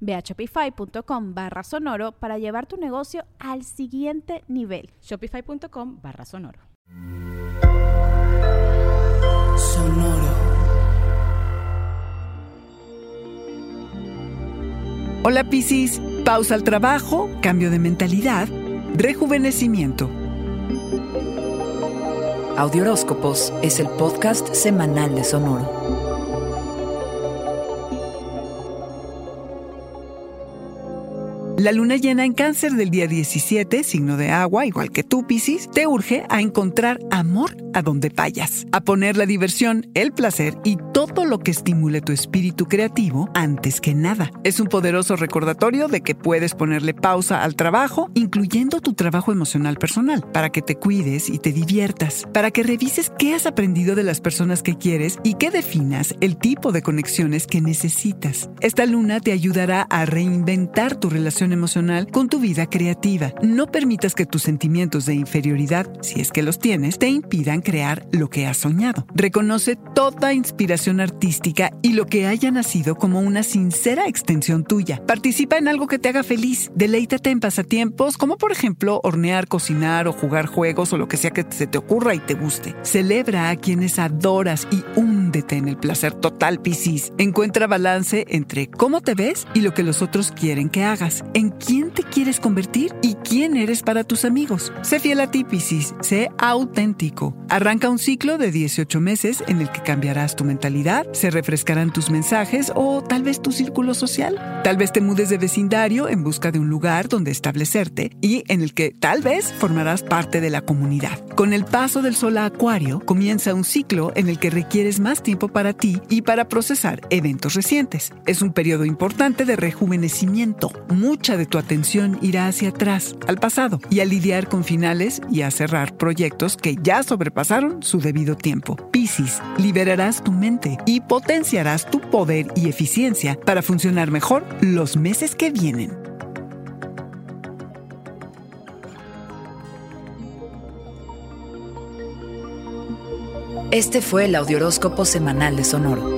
Ve a shopify.com barra sonoro para llevar tu negocio al siguiente nivel. Shopify.com barra sonoro. Sonoro. Hola Piscis, pausa al trabajo, cambio de mentalidad, rejuvenecimiento. Audioróscopos es el podcast semanal de Sonoro. La luna llena en cáncer del día 17, signo de agua, igual que tú, Piscis, te urge a encontrar amor a donde vayas, a poner la diversión, el placer y todo lo que estimule tu espíritu creativo antes que nada. Es un poderoso recordatorio de que puedes ponerle pausa al trabajo, incluyendo tu trabajo emocional personal, para que te cuides y te diviertas, para que revises qué has aprendido de las personas que quieres y que definas el tipo de conexiones que necesitas. Esta luna te ayudará a reinventar tu relación emocional con tu vida creativa. No permitas que tus sentimientos de inferioridad, si es que los tienes, te impidan crear lo que has soñado. Reconoce toda inspiración artística y lo que haya nacido como una sincera extensión tuya. Participa en algo que te haga feliz. Deleítate en pasatiempos como por ejemplo hornear, cocinar o jugar juegos o lo que sea que se te ocurra y te guste. Celebra a quienes adoras y húndete en el placer total, Piscis. Encuentra balance entre cómo te ves y lo que los otros quieren que hagas en quién te quieres convertir y quién eres para tus amigos. Sé fiel a ti. Sé auténtico. Arranca un ciclo de 18 meses en el que cambiarás tu mentalidad, se refrescarán tus mensajes o tal vez tu círculo social. Tal vez te mudes de vecindario en busca de un lugar donde establecerte y en el que tal vez formarás parte de la comunidad. Con el paso del sol a Acuario comienza un ciclo en el que requieres más tiempo para ti y para procesar eventos recientes. Es un periodo importante de rejuvenecimiento. Mucha de tu atención irá hacia atrás, al pasado, y a lidiar con finales y a cerrar proyectos que ya sobrepasaron su debido tiempo. Piscis, liberarás tu mente y potenciarás tu poder y eficiencia para funcionar mejor los meses que vienen. Este fue el Audioróscopo Semanal de Sonoro.